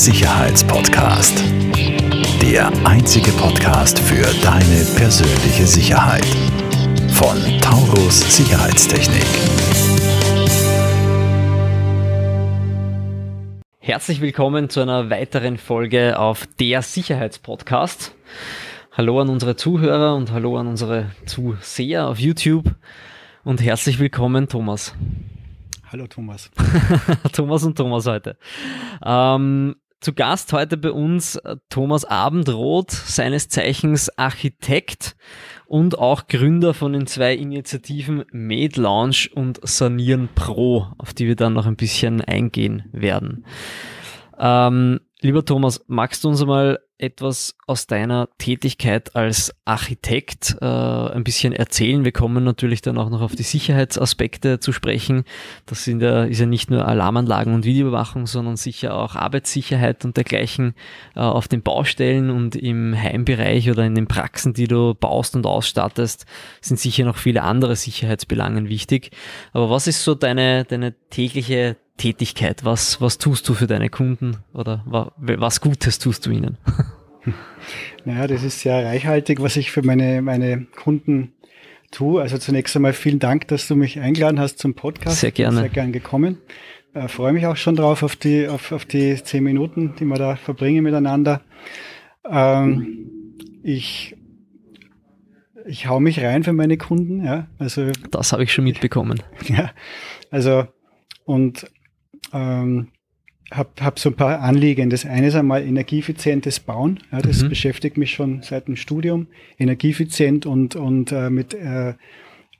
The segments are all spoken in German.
Sicherheitspodcast. Der einzige Podcast für deine persönliche Sicherheit. Von Taurus Sicherheitstechnik. Herzlich willkommen zu einer weiteren Folge auf der Sicherheitspodcast. Hallo an unsere Zuhörer und hallo an unsere Zuseher auf YouTube und herzlich willkommen, Thomas. Hallo Thomas. Thomas und Thomas heute. Ähm, zu Gast heute bei uns äh, Thomas Abendroth, seines Zeichens Architekt und auch Gründer von den zwei Initiativen Made Lounge und Sanieren Pro, auf die wir dann noch ein bisschen eingehen werden. Ähm, lieber Thomas, magst du uns einmal etwas aus deiner Tätigkeit als Architekt äh, ein bisschen erzählen. Wir kommen natürlich dann auch noch auf die Sicherheitsaspekte zu sprechen. Das sind ja, ist ja nicht nur Alarmanlagen und Videoüberwachung, sondern sicher auch Arbeitssicherheit und dergleichen äh, auf den Baustellen und im Heimbereich oder in den Praxen, die du baust und ausstattest, sind sicher noch viele andere Sicherheitsbelangen wichtig. Aber was ist so deine, deine tägliche Tätigkeit? Was, was tust du für deine Kunden oder was Gutes tust du ihnen? Naja, das ist sehr reichhaltig, was ich für meine, meine Kunden tue. Also zunächst einmal vielen Dank, dass du mich eingeladen hast zum Podcast. Sehr gerne. Sehr gern gekommen. Äh, freue mich auch schon drauf auf die, auf, auf die zehn Minuten, die wir da verbringen miteinander. Ähm, ich ich hau mich rein für meine Kunden, ja. Also das habe ich schon mitbekommen. Ja, also und ähm, habe hab so ein paar Anliegen. Das eine ist einmal energieeffizientes Bauen. Ja, das mhm. beschäftigt mich schon seit dem Studium. Energieeffizient und, und äh, mit äh, äh,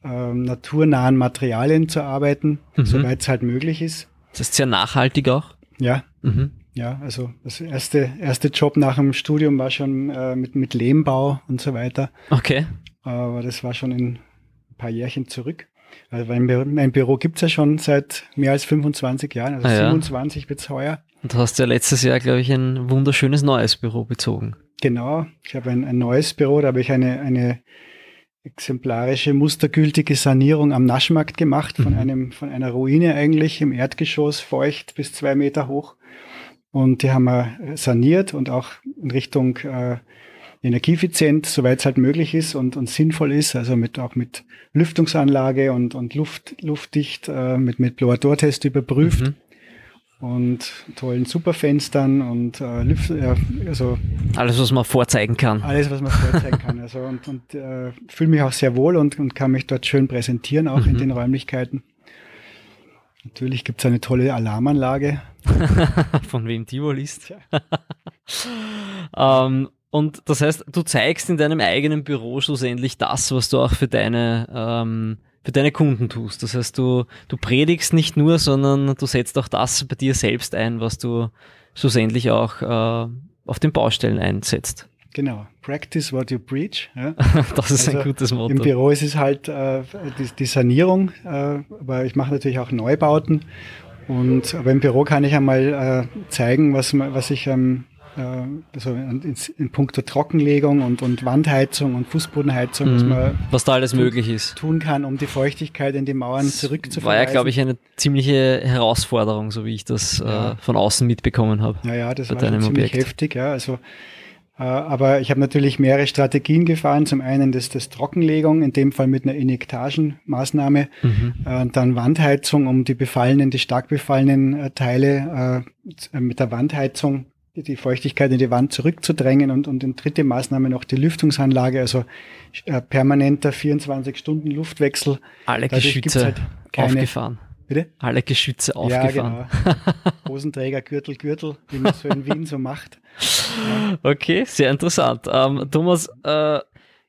naturnahen Materialien zu arbeiten, mhm. soweit es halt möglich ist. Das ist sehr nachhaltig auch. Ja. Mhm. Ja, also das erste, erste Job nach dem Studium war schon äh, mit, mit Lehmbau und so weiter. Okay. Aber das war schon in ein paar Jährchen zurück. Also mein, Büro, mein Büro gibt's ja schon seit mehr als 25 Jahren, also ah, ja. 27 wird's heuer. Und du hast ja letztes Jahr, glaube ich, ein wunderschönes neues Büro bezogen. Genau, ich habe ein, ein neues Büro, da habe ich eine, eine exemplarische, mustergültige Sanierung am Naschmarkt gemacht, von, mhm. einem, von einer Ruine eigentlich im Erdgeschoss, feucht bis zwei Meter hoch. Und die haben wir saniert und auch in Richtung äh, energieeffizient, soweit es halt möglich ist und, und sinnvoll ist, also mit auch mit Lüftungsanlage und, und Luft, luftdicht, äh, mit, mit Blower-Door-Test überprüft. Mhm. Und tollen Superfenstern und äh, Lüft, ja, also alles, was man vorzeigen kann. Alles, was man vorzeigen kann. Also und, und äh, fühle mich auch sehr wohl und, und kann mich dort schön präsentieren, auch mhm. in den Räumlichkeiten. Natürlich gibt es eine tolle Alarmanlage. Von wem die wohl ist. ähm, und das heißt, du zeigst in deinem eigenen Büro schlussendlich das, was du auch für deine, ähm, für deine Kunden tust. Das heißt, du, du predigst nicht nur, sondern du setzt auch das bei dir selbst ein, was du schlussendlich auch äh, auf den Baustellen einsetzt. Genau, practice what you preach. Ja. das ist also ein gutes Motto. Im Büro ist es halt äh, die, die, Sanierung, äh, aber ich mache natürlich auch Neubauten. Und aber im Büro kann ich einmal äh, zeigen, was, was ich ähm, also in, in puncto Trockenlegung und, und Wandheizung und Fußbodenheizung, mhm. was, man was da alles tun, möglich ist. Tun kann, um die Feuchtigkeit in die Mauern zurückzuführen. War ja, glaube ich, eine ziemliche Herausforderung, so wie ich das ja. äh, von außen mitbekommen habe. Ja, ja, das war ziemlich Objekt. heftig, ja. Also äh, aber ich habe natürlich mehrere Strategien gefahren. Zum einen das, das Trockenlegung, in dem Fall mit einer Injektagenmaßnahme, mhm. äh, dann Wandheizung, um die befallenen, die stark befallenen äh, Teile äh, mit der Wandheizung die Feuchtigkeit in die Wand zurückzudrängen und, und in dritte Maßnahme noch die Lüftungsanlage, also äh, permanenter 24-Stunden-Luftwechsel. Alle Dadurch Geschütze halt keine, aufgefahren. Bitte? Alle Geschütze aufgefahren. Ja, genau. Hosenträger, Gürtel, Gürtel, wie man so in Wien so macht. Ja. Okay, sehr interessant. Ähm, Thomas, äh,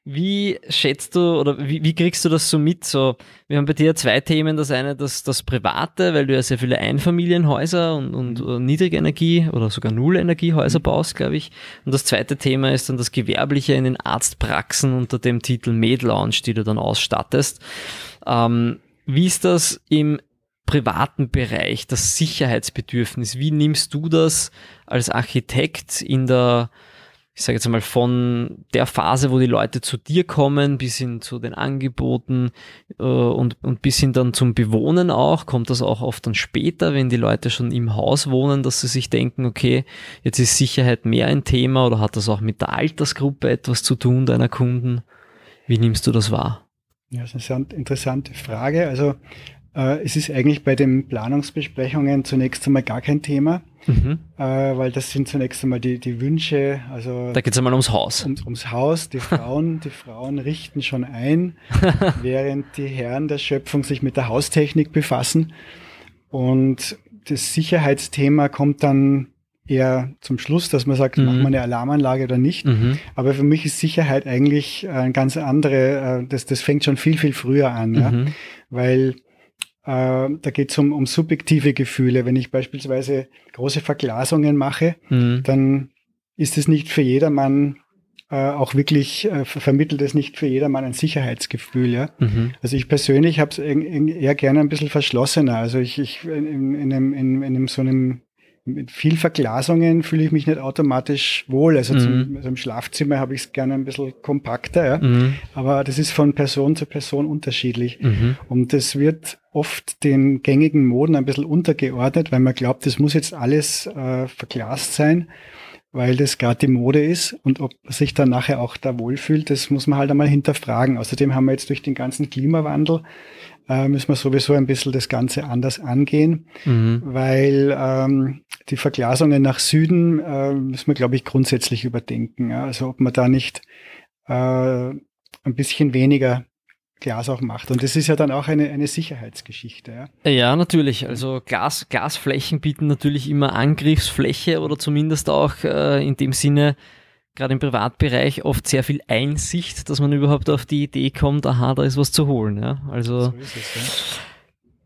wie schätzt du oder wie, wie, kriegst du das so mit? So, wir haben bei dir zwei Themen. Das eine, das, das Private, weil du ja sehr viele Einfamilienhäuser und, und mhm. Niedrigenergie oder sogar Nullenergiehäuser mhm. baust, glaube ich. Und das zweite Thema ist dann das Gewerbliche in den Arztpraxen unter dem Titel Med Lounge, die du dann ausstattest. Ähm, wie ist das im privaten Bereich, das Sicherheitsbedürfnis? Wie nimmst du das als Architekt in der ich sage jetzt mal, von der Phase, wo die Leute zu dir kommen, bis hin zu den Angeboten äh, und, und bis hin dann zum Bewohnen auch, kommt das auch oft dann später, wenn die Leute schon im Haus wohnen, dass sie sich denken, okay, jetzt ist Sicherheit mehr ein Thema oder hat das auch mit der Altersgruppe etwas zu tun deiner Kunden? Wie nimmst du das wahr? Ja, das ist eine interessante Frage. Also es ist eigentlich bei den Planungsbesprechungen zunächst einmal gar kein Thema, mhm. äh, weil das sind zunächst einmal die, die Wünsche. Also da geht es einmal ums Haus. Um, ums Haus. Die Frauen, die Frauen richten schon ein, während die Herren der Schöpfung sich mit der Haustechnik befassen. Und das Sicherheitsthema kommt dann eher zum Schluss, dass man sagt, mhm. machen wir eine Alarmanlage oder nicht. Mhm. Aber für mich ist Sicherheit eigentlich ein ganz andere, äh, das, das fängt schon viel, viel früher an, ja. Mhm. Weil äh, da geht es um, um subjektive Gefühle. Wenn ich beispielsweise große Verglasungen mache, mhm. dann ist es nicht für jedermann äh, auch wirklich, äh, vermittelt es nicht für jedermann ein Sicherheitsgefühl. Ja? Mhm. Also ich persönlich habe es eher gerne ein bisschen verschlossener. Also ich, ich in, in, einem, in, in einem so einem mit viel Verglasungen fühle ich mich nicht automatisch wohl. Also, mhm. zum, also im Schlafzimmer habe ich es gerne ein bisschen kompakter, ja. Mhm. aber das ist von Person zu Person unterschiedlich. Mhm. Und das wird oft den gängigen Moden ein bisschen untergeordnet, weil man glaubt, das muss jetzt alles äh, verglast sein, weil das gerade die Mode ist. Und ob man sich dann nachher auch da wohlfühlt, das muss man halt einmal hinterfragen. Außerdem haben wir jetzt durch den ganzen Klimawandel äh, müssen wir sowieso ein bisschen das Ganze anders angehen, mhm. weil ähm, die Verglasungen nach Süden äh, müssen wir, glaube ich, grundsätzlich überdenken. Ja? Also ob man da nicht äh, ein bisschen weniger Glas auch macht. Und das ist ja dann auch eine, eine Sicherheitsgeschichte. Ja? ja, natürlich. Also Glas, Glasflächen bieten natürlich immer Angriffsfläche oder zumindest auch äh, in dem Sinne gerade im Privatbereich oft sehr viel Einsicht, dass man überhaupt auf die Idee kommt, aha, da ist was zu holen. Ja? Also so ist es, ja.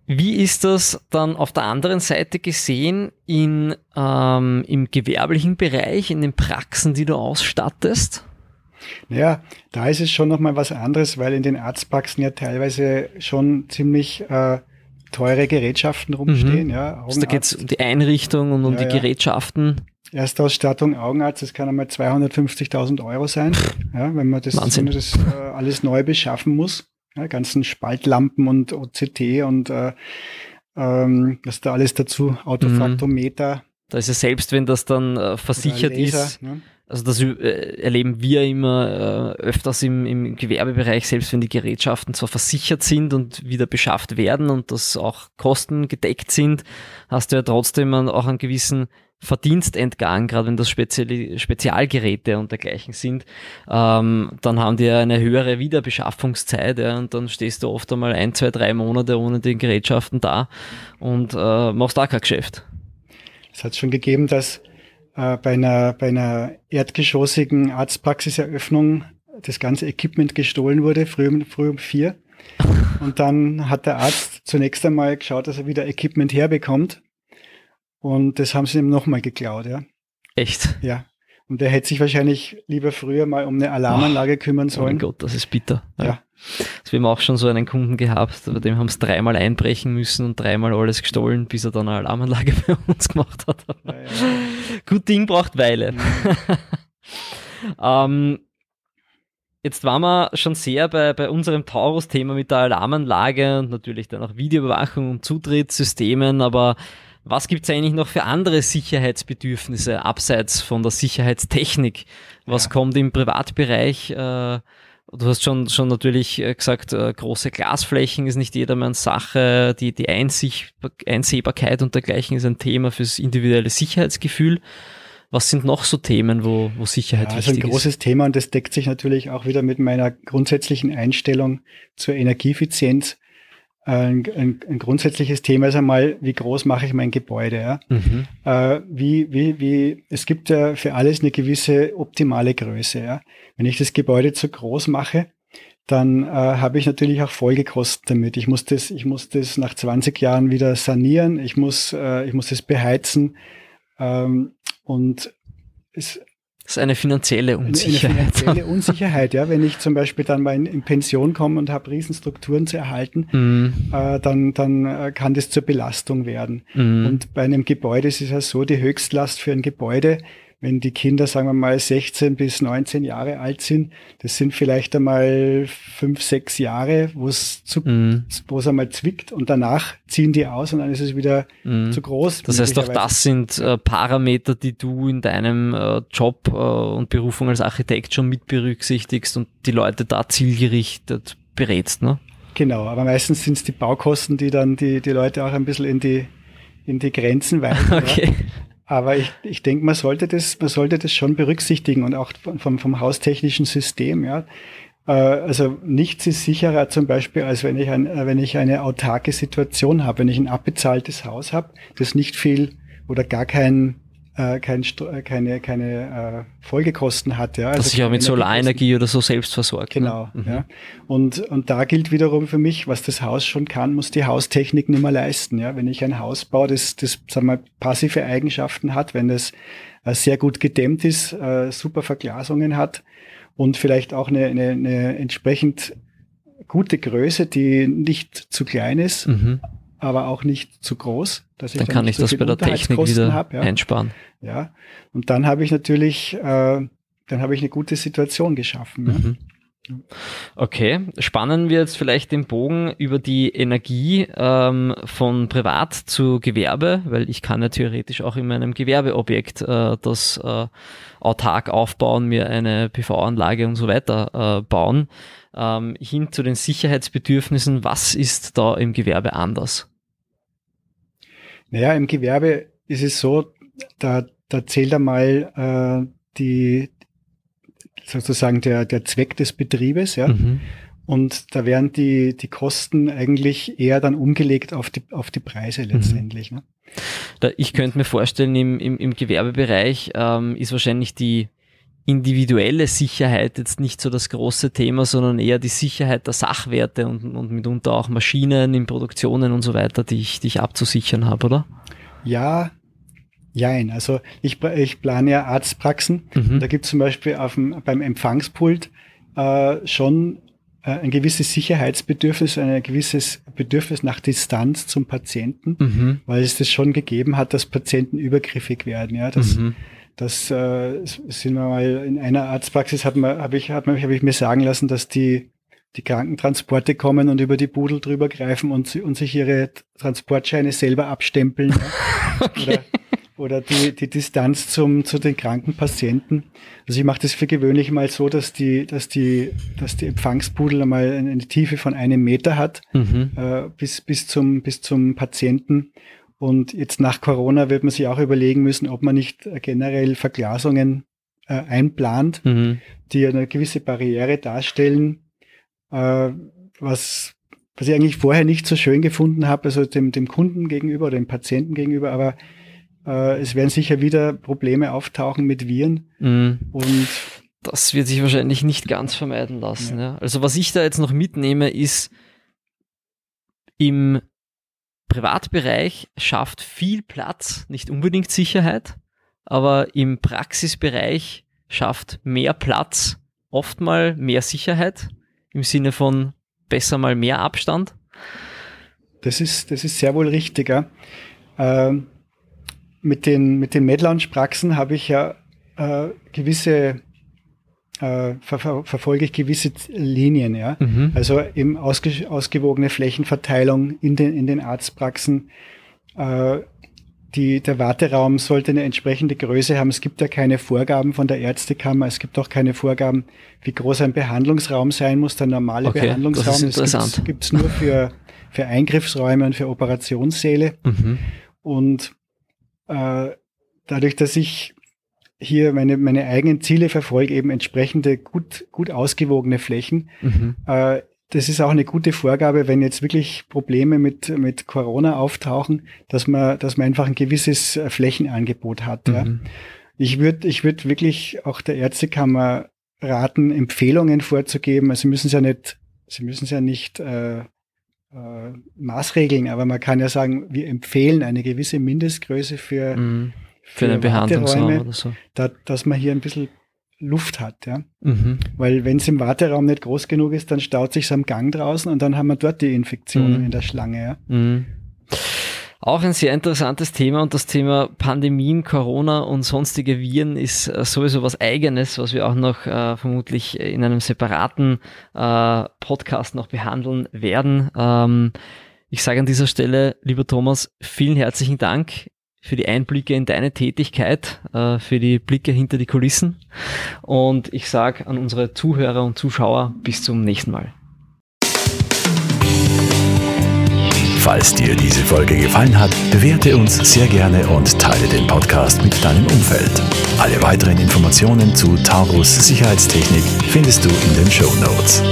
Wie ist das dann auf der anderen Seite gesehen in, ähm, im gewerblichen Bereich, in den Praxen, die du ausstattest? Naja, da ist es schon nochmal was anderes, weil in den Arztpraxen ja teilweise schon ziemlich äh, teure Gerätschaften rumstehen. Mhm. Ja, also da geht es um die Einrichtung und um ja, die ja. Gerätschaften. Erstausstattung Augenarzt, das kann einmal 250.000 Euro sein, ja, wenn man das, wenn man das äh, alles neu beschaffen muss. Ja, ganzen Spaltlampen und OCT und äh, ähm, was da alles dazu, Autofraktometer. Da ist ja selbst, wenn das dann äh, versichert Laser, ist, ne? Also das äh, erleben wir immer äh, öfters im, im Gewerbebereich, selbst wenn die Gerätschaften zwar versichert sind und wieder beschafft werden und das auch Kosten gedeckt sind, hast du ja trotzdem auch einen gewissen Verdienst entgangen, gerade wenn das Spezial Spezialgeräte und dergleichen sind, ähm, dann haben die ja eine höhere Wiederbeschaffungszeit ja, und dann stehst du oft einmal ein, zwei, drei Monate ohne die Gerätschaften da und äh, machst da kein Geschäft. Es hat schon gegeben, dass äh, bei, einer, bei einer erdgeschossigen Arztpraxiseröffnung das ganze Equipment gestohlen wurde, früh, früh um vier. Und dann hat der Arzt zunächst einmal geschaut, dass er wieder Equipment herbekommt und das haben sie ihm nochmal geklaut, ja. Echt? Ja. Und er hätte sich wahrscheinlich lieber früher mal um eine Alarmanlage oh, kümmern sollen. Oh mein Gott, das ist bitter. Ja. ja. Also wir haben auch schon so einen Kunden gehabt, bei dem haben es dreimal einbrechen müssen und dreimal alles gestohlen, bis er dann eine Alarmanlage bei uns gemacht hat. Ja, ja. Gut Ding braucht Weile. Mhm. ähm, Jetzt waren wir schon sehr bei, bei unserem Taurus-Thema mit der Alarmanlage und natürlich dann auch Videoüberwachung und Zutrittssystemen, aber was gibt es eigentlich noch für andere Sicherheitsbedürfnisse abseits von der Sicherheitstechnik? Was ja. kommt im Privatbereich? Äh, du hast schon, schon natürlich äh, gesagt, äh, große Glasflächen ist nicht jedermanns Sache. Die, die Einsicht, Einsehbarkeit und dergleichen ist ein Thema fürs individuelle Sicherheitsgefühl. Was sind noch so Themen, wo, wo Sicherheit ja, wichtig ist? Also ein großes Thema und das deckt sich natürlich auch wieder mit meiner grundsätzlichen Einstellung zur Energieeffizienz ein, ein, ein, grundsätzliches Thema ist einmal, wie groß mache ich mein Gebäude? Ja? Mhm. Äh, wie, wie, wie, es gibt ja für alles eine gewisse optimale Größe. Ja? Wenn ich das Gebäude zu groß mache, dann äh, habe ich natürlich auch Folgekosten damit. Ich muss das, ich muss das nach 20 Jahren wieder sanieren, ich muss, äh, ich muss das beheizen ähm, und es, das ist eine finanzielle Unsicherheit. Eine finanzielle Unsicherheit, ja. Wenn ich zum Beispiel dann mal in, in Pension komme und habe Riesenstrukturen zu erhalten, mm. äh, dann, dann äh, kann das zur Belastung werden. Mm. Und bei einem Gebäude ist es ja so, die Höchstlast für ein Gebäude wenn die Kinder, sagen wir mal, 16 bis 19 Jahre alt sind, das sind vielleicht einmal fünf, sechs Jahre, wo es zu, Mhm. wo es einmal zwickt und danach ziehen die aus und dann ist es wieder Mhm. zu groß. Das heißt, auch das sind äh, Parameter, die du in deinem äh, Job äh, und Berufung als Architekt schon mit berücksichtigst und die Leute da zielgerichtet berätst, ne? Genau, aber meistens sind es die Baukosten, die dann die, die Leute auch ein bisschen in die, in die Grenzen weisen. ja. Aber ich, ich denke, man sollte das, man sollte das schon berücksichtigen und auch vom, vom haustechnischen System, ja. Äh, Also nichts ist sicherer zum Beispiel, als wenn ich, ein, wenn ich eine autarke Situation habe, wenn ich ein abbezahltes Haus habe, das nicht viel oder gar kein, äh, kein, äh, keine, keine äh, Folgekosten hat. Ja. Also Dass sich auch mit Solarenergie oder so selbst versorgt. Genau, Ne? Mhm. ja. Und, und da gilt wiederum für mich, was das Haus schon kann, muss die Haustechnik nicht mehr leisten. Ja. Wenn ich ein Haus baue, das, das sagen wir, passive Eigenschaften hat, wenn das äh, sehr gut gedämmt ist, äh, super Verglasungen hat und vielleicht auch eine, eine, eine entsprechend gute Größe, die nicht zu klein ist, Mhm. Aber auch nicht zu groß, dass ich Dann kann ich so das bei der Technik wieder hab, ja. einsparen. ja. Und dann habe ich natürlich, äh, dann habe ich eine gute Situation geschaffen. Ja. Mhm. Okay, spannen wir jetzt vielleicht den Bogen über die Energie ähm, von Privat zu Gewerbe, weil ich kann ja theoretisch auch in meinem Gewerbeobjekt äh, das äh, autark aufbauen, mir eine PV-Anlage und so weiter äh, bauen. Ähm, hin zu den Sicherheitsbedürfnissen, was ist da im Gewerbe anders? Naja, im Gewerbe ist es so, da, da zählt einmal äh, die sozusagen der, der Zweck des Betriebes, ja. Mhm. Und da werden die, die Kosten eigentlich eher dann umgelegt auf die, auf die Preise letztendlich. Ne? Da, ich könnte mir vorstellen, im, im, im Gewerbebereich ähm, ist wahrscheinlich die individuelle Sicherheit jetzt nicht so das große Thema, sondern eher die Sicherheit der Sachwerte und, und mitunter auch Maschinen in Produktionen und so weiter, die ich, die ich abzusichern habe, oder? Ja, jein. Also ich, ich plane ja Arztpraxen. Mhm. Da gibt es zum Beispiel auf dem, beim Empfangspult äh, schon äh, ein gewisses Sicherheitsbedürfnis, ein gewisses Bedürfnis nach Distanz zum Patienten, Mhm. weil es das schon gegeben hat, dass Patienten übergriffig werden. Ja, das, Mhm. Das äh, sind wir mal in einer Arztpraxis hat man, habe ich, hab, hab ich mir sagen lassen, dass die die Krankentransporte kommen und über die Budel drüber greifen und, und sich ihre Transportscheine selber abstempeln. ja. Oder, oder die, die Distanz zum, zu den kranken Patienten. Also ich mache das für gewöhnlich mal so, dass die, dass die, dass die Empfangspudel einmal eine Tiefe von einem Meter hat Mhm. äh, bis, bis, zum, bis zum Patienten. Und jetzt nach Corona wird man sich auch überlegen müssen, ob man nicht generell Verglasungen äh, einplant, Mhm. die eine gewisse Barriere darstellen, äh, was, was ich eigentlich vorher nicht so schön gefunden habe, also dem, dem Kunden gegenüber oder dem Patienten gegenüber, aber äh, es werden sicher wieder Probleme auftauchen mit Viren Mhm. und Das wird sich wahrscheinlich nicht ganz vermeiden lassen. Ja. Also was ich da jetzt noch mitnehme, ist im Privatbereich schafft viel Platz, nicht unbedingt Sicherheit, aber im Praxisbereich schafft mehr Platz, oft mal mehr Sicherheit im Sinne von besser mal mehr Abstand. Das ist, das ist sehr wohl richtig. Ja. Ähm, mit den, mit den MedLounge-Praxen habe ich ja äh, gewisse, äh, ver, ver, verfolge ich gewisse Linien. Ja. Mhm. Also eben ausge, ausgewogene Flächenverteilung in den, in den Arztpraxen. Äh, die, der Warteraum sollte eine entsprechende Größe haben. Es gibt ja keine Vorgaben von der Ärztekammer. Es gibt auch keine Vorgaben, wie groß ein Behandlungsraum sein muss. Der normale Okay, das ist Behandlungsraum interessant. gibt es nur für, für Eingriffsräume und für Operationssäle. Mhm. Und äh, dadurch, dass ich hier meine, meine eigenen Ziele verfolge, eben entsprechende gut, gut ausgewogene Flächen, Mhm. äh, das ist auch eine gute Vorgabe, wenn jetzt wirklich Probleme mit, mit Corona auftauchen, dass man, dass man einfach ein gewisses äh, Flächenangebot hat. Ja. Mhm. Ich würde ich würd wirklich auch der Ärztekammer raten, Empfehlungen vorzugeben. Also Sie müssen es ja nicht, Sie müssen es ja nicht äh, äh, maßregeln, aber man kann ja sagen, wir empfehlen eine gewisse Mindestgröße für, Mhm. Für einen Behandlungsraum oder so. da, dass man hier ein bisschen Luft hat. Ja. Mhm. Weil wenn es im Warteraum nicht groß genug ist, dann staut sich am Gang draußen und dann haben wir dort die Infektionen Mhm. in der Schlange. Ja. Mhm. Auch ein sehr interessantes Thema und das Thema Pandemien, Corona und sonstige Viren ist äh, sowieso was eigenes, was wir auch noch äh, vermutlich in einem separaten äh, Podcast noch behandeln werden. Ähm, ich sage an dieser Stelle, lieber Thomas, vielen herzlichen Dank für die Einblicke in deine Tätigkeit, äh, für die Blicke hinter die Kulissen. Und ich sage an unsere Zuhörer und Zuschauer bis zum nächsten Mal. Falls dir diese Folge gefallen hat, bewerte uns sehr gerne und teile den Podcast mit deinem Umfeld. Alle weiteren Informationen zu Taurus Sicherheitstechnik findest du in den Show Notes.